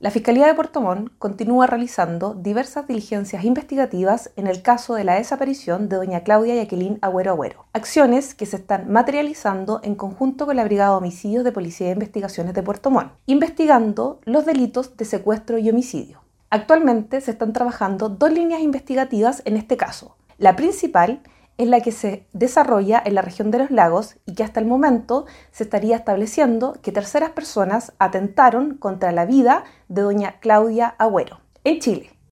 La Fiscalía de Puerto Montt continúa realizando diversas diligencias investigativas en el caso de la desaparición de doña Claudia Jacqueline Agüero Agüero, acciones que se están materializando en conjunto con la Brigada de Homicidios de Policía de Investigaciones de Puerto Montt, investigando los delitos de secuestro y homicidio. Actualmente se están trabajando dos líneas investigativas en este caso. La principal es la que se desarrolla en la región de los lagos y que hasta el momento se estaría estableciendo que terceras personas atentaron contra la vida de doña Claudia Agüero en Chile.